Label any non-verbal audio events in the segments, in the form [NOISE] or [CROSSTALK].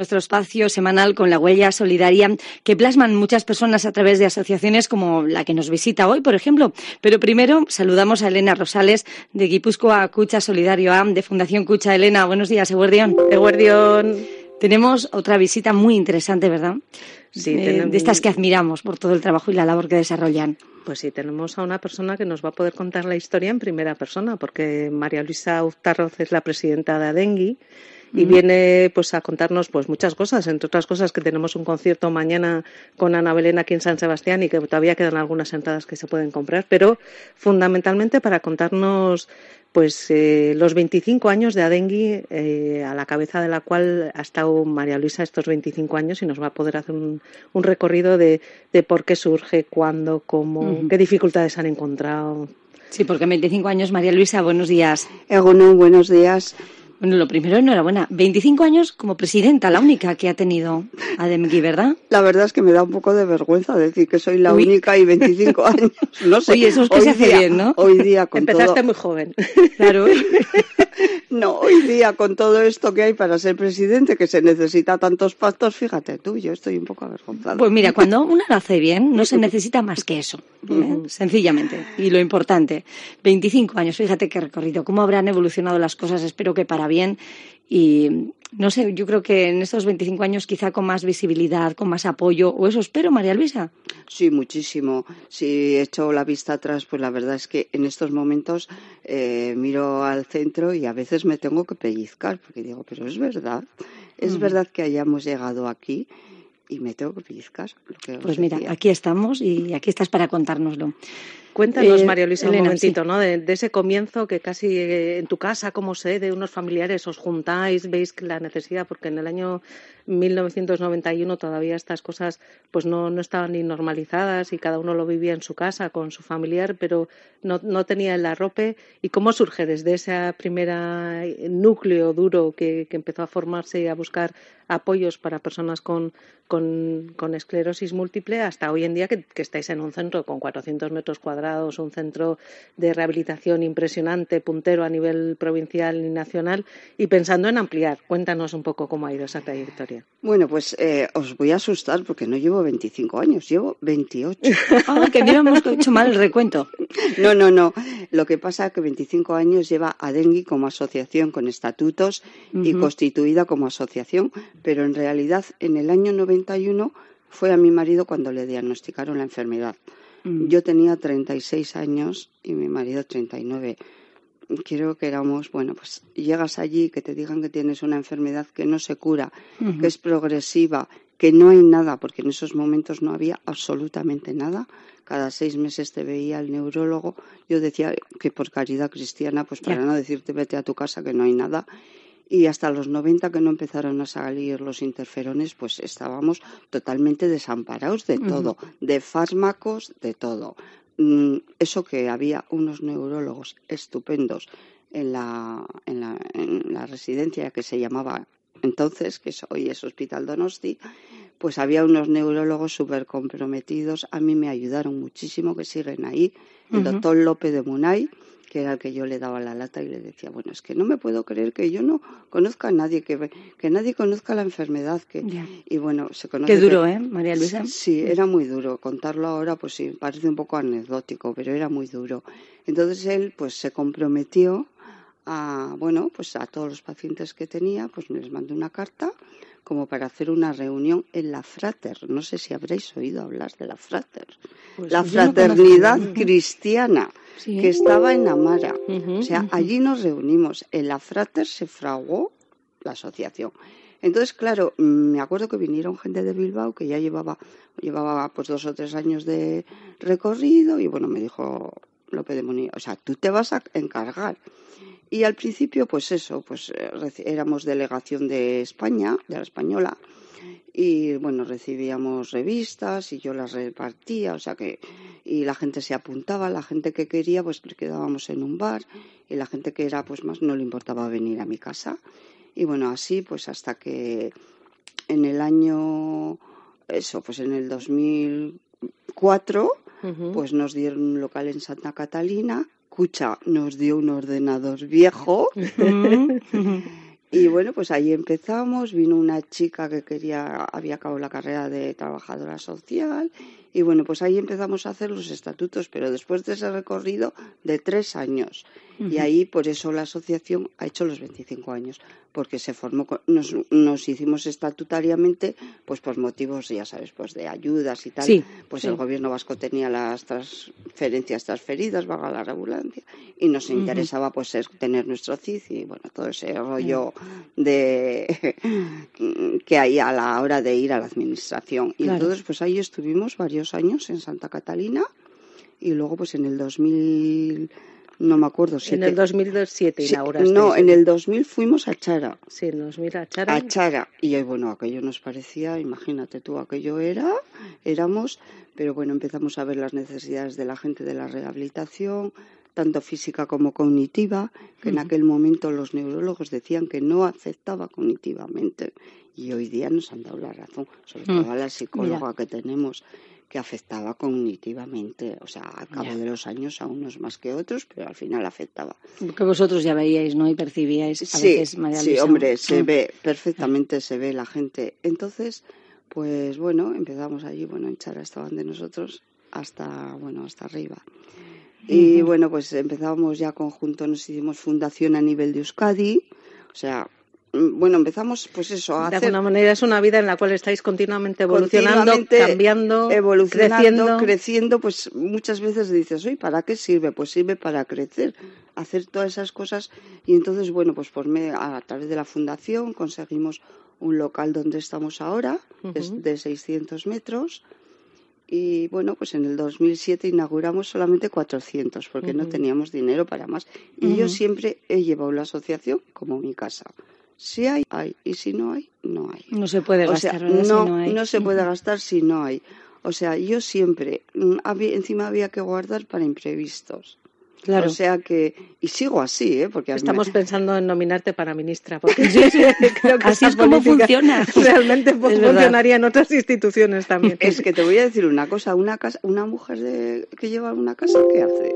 Nuestro espacio semanal con la huella solidaria que plasman muchas personas a través de asociaciones como la que nos visita hoy, por ejemplo. Pero primero saludamos a Elena Rosales de Guipúzcoa Cucha Solidario AM de Fundación Cucha. Elena, buenos días, Eguardión. Eguardión. Tenemos otra visita muy interesante, ¿verdad? Sí, de, tenemos... de estas que admiramos por todo el trabajo y la labor que desarrollan. Pues sí, tenemos a una persona que nos va a poder contar la historia en primera persona, porque María Luisa Uztarroz es la presidenta de Adengui y viene pues a contarnos pues muchas cosas, entre otras cosas que tenemos un concierto mañana con Ana Belén aquí en San Sebastián y que todavía quedan algunas entradas que se pueden comprar, pero fundamentalmente para contarnos pues eh, los 25 años de Adengui, eh, a la cabeza de la cual ha estado María Luisa estos 25 años y nos va a poder hacer un, un recorrido de, de, por qué surge, cuándo, cómo, uh -huh. qué dificultades han encontrado. Sí, porque 25 años, María Luisa, buenos días. Egunon, buenos días. Bueno, lo primero, enhorabuena. 25 años como presidenta, la única que ha tenido Ademgui, ¿verdad? La verdad es que me da un poco de vergüenza decir que soy la Uy. única y 25 años. No sé. Oye, eso es que hoy se hace día, bien, ¿no? Hoy día con Empezaste todo... muy joven. Claro. [LAUGHS] no, hoy día con todo esto que hay para ser presidente, que se necesita tantos pactos, fíjate tú, yo estoy un poco avergonzada. Pues mira, cuando uno lo hace bien, no se necesita más que eso, ¿eh? sencillamente. Y lo importante, 25 años, fíjate qué recorrido, cómo habrán evolucionado las cosas, espero que para bien. Y no sé, yo creo que en estos 25 años quizá con más visibilidad, con más apoyo, o eso espero, María Luisa. Sí, muchísimo. Si echo la vista atrás, pues la verdad es que en estos momentos eh, miro al centro y a veces me tengo que pellizcar, porque digo, pero es verdad, es mm. verdad que hayamos llegado aquí y me tengo que pellizcar. Lo que pues mira, decía. aquí estamos y aquí estás para contárnoslo. Cuéntanos, eh, María Luisa, Elena, un momentito, sí. ¿no? De, de, ese comienzo que casi eh, en tu casa, como sé, de unos familiares os juntáis, veis la necesidad, porque en el año 1991 todavía estas cosas pues no, no estaban ni normalizadas y cada uno lo vivía en su casa con su familiar, pero no, no tenía el arrope. ¿Y cómo surge desde ese primer núcleo duro que, que empezó a formarse y a buscar apoyos para personas con, con, con esclerosis múltiple hasta hoy en día que, que, estáis en un centro con 400 metros cuadrados, un centro de rehabilitación impresionante, puntero a nivel provincial y nacional y pensando en ampliar. Cuéntanos un poco cómo ha ido esa trayectoria. Bueno, pues eh, os voy a asustar porque no llevo 25 años, llevo 28. [LAUGHS] ah, que hubiéramos hecho mal el recuento. [LAUGHS] No, no, no. Lo que pasa es que 25 años lleva Adengui como asociación con estatutos uh -huh. y constituida como asociación, pero en realidad en el año 91 fue a mi marido cuando le diagnosticaron la enfermedad. Mm. Yo tenía 36 años y mi marido 39. Quiero que éramos, bueno, pues llegas allí, que te digan que tienes una enfermedad que no se cura, uh -huh. que es progresiva, que no hay nada, porque en esos momentos no había absolutamente nada. Cada seis meses te veía el neurólogo. Yo decía que por caridad cristiana, pues para yeah. no decirte vete a tu casa que no hay nada y hasta los 90 que no empezaron a salir los interferones, pues estábamos totalmente desamparados de todo, uh -huh. de fármacos, de todo. Mm, eso que había unos neurólogos estupendos en la, en la, en la residencia que se llamaba entonces, que hoy es Hospital Donosti, pues había unos neurólogos súper comprometidos. A mí me ayudaron muchísimo, que siguen ahí. El uh -huh. doctor López de Munay, que era el que yo le daba la lata y le decía, bueno, es que no me puedo creer que yo no conozca a nadie, que, que nadie conozca la enfermedad. Que, yeah. Y bueno, se conoce. Qué duro, que, ¿eh, María Luisa? Sí, era muy duro. Contarlo ahora, pues sí, parece un poco anecdótico, pero era muy duro. Entonces él, pues se comprometió a, bueno, pues a todos los pacientes que tenía, pues les mandó una carta como para hacer una reunión en la Frater. No sé si habréis oído hablar de la Frater. Pues la fraternidad no cristiana sí. que estaba en Amara. Uh -huh, o sea, uh -huh. allí nos reunimos. En la Frater se fraguó la asociación. Entonces, claro, me acuerdo que vinieron gente de Bilbao que ya llevaba, llevaba pues dos o tres años de recorrido y bueno, me dijo López de Munilla. O sea, tú te vas a encargar. Y al principio, pues eso, pues eh, éramos delegación de España, de la española, y bueno, recibíamos revistas y yo las repartía, o sea que, y la gente se apuntaba, la gente que quería, pues quedábamos en un bar, y la gente que era, pues más, no le importaba venir a mi casa. Y bueno, así, pues hasta que en el año, eso, pues en el 2004, pues nos dieron un local en Santa Catalina escucha, nos dio un ordenador viejo. [LAUGHS] y bueno, pues ahí empezamos. Vino una chica que quería, había acabado la carrera de trabajadora social. Y bueno, pues ahí empezamos a hacer los estatutos, pero después de ese recorrido de tres años. Y ahí, por eso la asociación ha hecho los 25 años, porque se formó, nos, nos hicimos estatutariamente, pues por motivos, ya sabes, pues de ayudas y tal. pues el gobierno vasco tenía las transferencias transferidas, valga la regulancia, y nos interesaba pues tener nuestro CID y bueno, todo ese rollo de [LAUGHS] que hay a la hora de ir a la administración. Y entonces, pues ahí estuvimos varios años en Santa Catalina y luego pues en el 2000 no me acuerdo. En el 2007 inauguraste. No, en el 2000 fuimos a Chara. Sí, en el 2000 a Chara. A Chara. Y bueno, aquello nos parecía, imagínate tú, aquello era, éramos, pero bueno, empezamos a ver las necesidades de la gente de la rehabilitación, tanto física como cognitiva, que en aquel momento los neurólogos decían que no afectaba cognitivamente. Y hoy día nos han dado la razón, sobre mm. todo a la psicóloga que tenemos que afectaba cognitivamente, o sea, al cabo de los años a unos más que otros, pero al final afectaba. Que vosotros ya veíais, ¿no? Y percibíais a sí, veces, Sí, hombre, se mm. ve, perfectamente se ve la gente. Entonces, pues bueno, empezamos allí, bueno, en Chara estaban de nosotros hasta, bueno, hasta arriba. Y bueno, pues empezábamos ya conjunto, nos hicimos fundación a nivel de Euskadi, o sea, Mm, bueno, empezamos pues eso a de alguna manera es una vida en la cual estáis continuamente evolucionando, cambiando, evolucionando, creciendo. pues muchas veces dices, oye, ¿para qué sirve? Pues sirve para crecer, hacer todas esas cosas. Y entonces, bueno, pues por a través de la fundación conseguimos un local donde estamos ahora, de 600 metros, y bueno, pues en el 2007 inauguramos solamente 400 porque no teníamos dinero para más. Y yo siempre he llevado la asociación como mi casa. Si hay, hay. Y si no hay, no hay. No se puede gastar. no, si no, hay. no se puede gastar si no hay. O sea, yo siempre, mm, encima había que guardar para imprevistos. Claro. O sea que, y sigo así, ¿eh? Porque Estamos pensando en nominarte para ministra, [LAUGHS] porque [LAUGHS] creo que así es como funciona. [LAUGHS] Realmente funcionaría en otras instituciones también. Es que te voy a decir una cosa, una casa, una mujer de, que lleva una casa, ¿qué hace?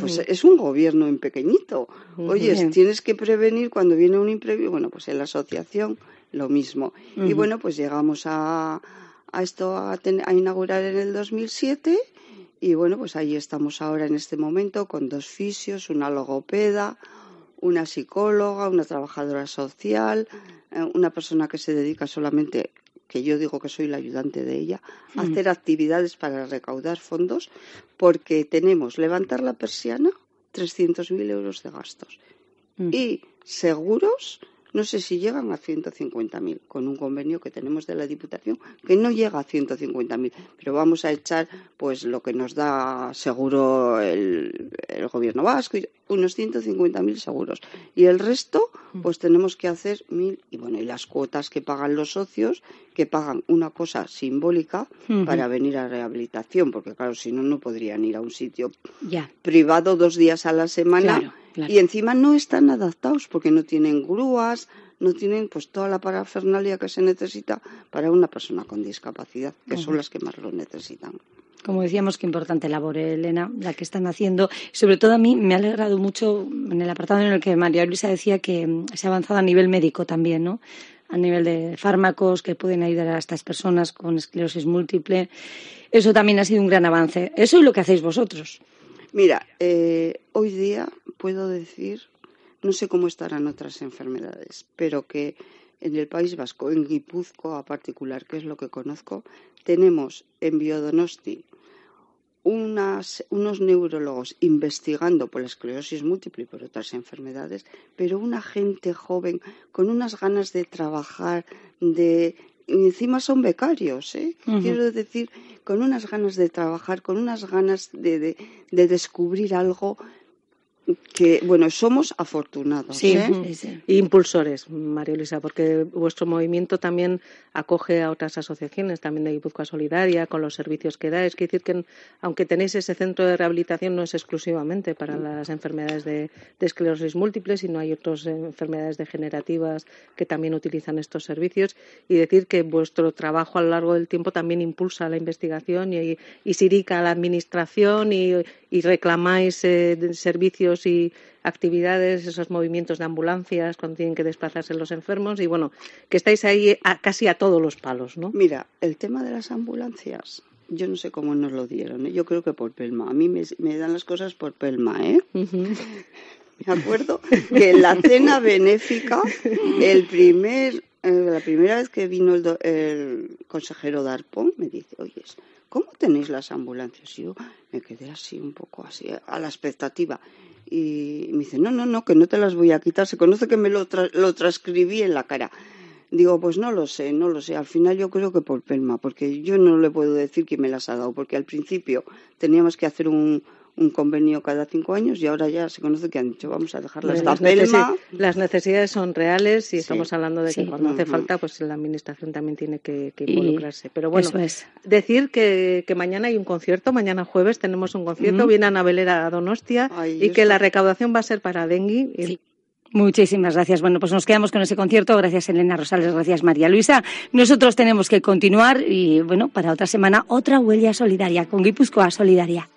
Pues es un gobierno en pequeñito. Oye, tienes que prevenir cuando viene un imprevisto. Bueno, pues en la asociación lo mismo. Y bueno, pues llegamos a, a esto a, a, inaugurar en el 2007 y bueno, pues ahí estamos ahora en este momento con dos fisios, una logopeda, una psicóloga, una trabajadora social, eh, una persona que se dedica solamente que yo digo que soy la ayudante de ella, mm. hacer actividades para recaudar fondos, porque tenemos levantar la persiana, 300.000 euros de gastos, mm. y seguros no sé si llegan a 150.000 con un convenio que tenemos de la Diputación que no llega a 150.000, pero vamos a echar pues lo que nos da seguro el, gobierno vasco, unos 150.000 seguros. Y el resto pues tenemos que hacer mil y bueno y las cuotas que pagan los socios que pagan una cosa simbólica para venir a rehabilitación porque claro si no no podrían ir a un sitio privado dos días a la semana. Y encima no están adaptados porque no tienen grúas, no tienen pues toda la parafernalia que se necesita para una persona con discapacidad, que son las que más lo necesitan. Como decíamos, qué importante labor, Elena, la que están haciendo. Sobre todo a mí me ha alegrado mucho en el apartado en el que María Luisa decía que mm, se ha avanzado a nivel médico también, ¿no? A nivel de fármacos que pueden ayudar a estas personas con esclerosis múltiple. Eso también ha sido un gran avance. Eso es lo que hacéis vosotros. Mira, eh, hoy día puedo decir, no sé cómo estarán otras enfermedades, pero que en el País Vasco, en Guipúzcoa particular, que es lo que conozco, tenemos en Biodonosti unos neurólogos investigando por la esclerosis múltiple y por otras enfermedades, pero una gente joven con unas ganas de trabajar, de encima son becarios, ¿eh? Quiero decir, con unas ganas de trabajar, con unas ganas de, de, de descubrir algo que, bueno, somos afortunados. Sí, ¿eh? impulsores, María Luisa, porque vuestro movimiento también acoge a otras asociaciones, también de Guipúzcoa Solidaria, con los servicios que da. Es decir, que aunque tenéis ese centro de rehabilitación, no es exclusivamente para las enfermedades de, esclerosis múltiple, sino hay otras enfermedades degenerativas que también utilizan estos servicios. Y decir que vuestro trabajo a lo largo del tiempo también impulsa la investigación y, y sirica la administración y, y reclamáis eh, servicios y actividades, esos movimientos de ambulancias cuando tienen que desplazarse los enfermos y bueno, que estáis ahí casi a todos los palos, ¿no? Mira, el tema de las ambulancias, yo no sé cómo nos lo dieron, ¿eh? yo creo que por Pelma. A mí me, dan las cosas por Pelma, ¿eh? [LAUGHS] Me acuerdo que en la cena benéfica, el primer, eh, la primera vez que vino el, el consejero Darpón, me dice, oye, ¿cómo tenéis las ambulancias? Y yo me quedé así un poco así, a la expectativa. Y me dice, no, no, no, que no te las voy a quitar. Se conoce que me lo, lo transcribí en la cara. Digo, pues no lo sé, no lo sé. Al final yo creo que por Pelma, porque yo no le puedo decir quién me las ha dado, porque al principio teníamos que hacer un, un convenio cada cinco años y ahora ya se conoce que han dicho vamos a dejar las Las necesidades son reales y estamos hablando de que cuando hace falta pues la administración también tiene que, involucrarse. Pero bueno, es. decir que, que, mañana hay un concierto, mañana jueves tenemos un concierto, viene Ana Belera a Donostia y que la recaudación va a ser para Dengue. Y Muchísimas gracias. Bueno, pues nos quedamos con ese concierto. Gracias, Elena Rosales. Gracias, María Luisa. Nosotros tenemos que continuar y, bueno, para otra semana, otra huella solidaria con Guipúzcoa Solidaria.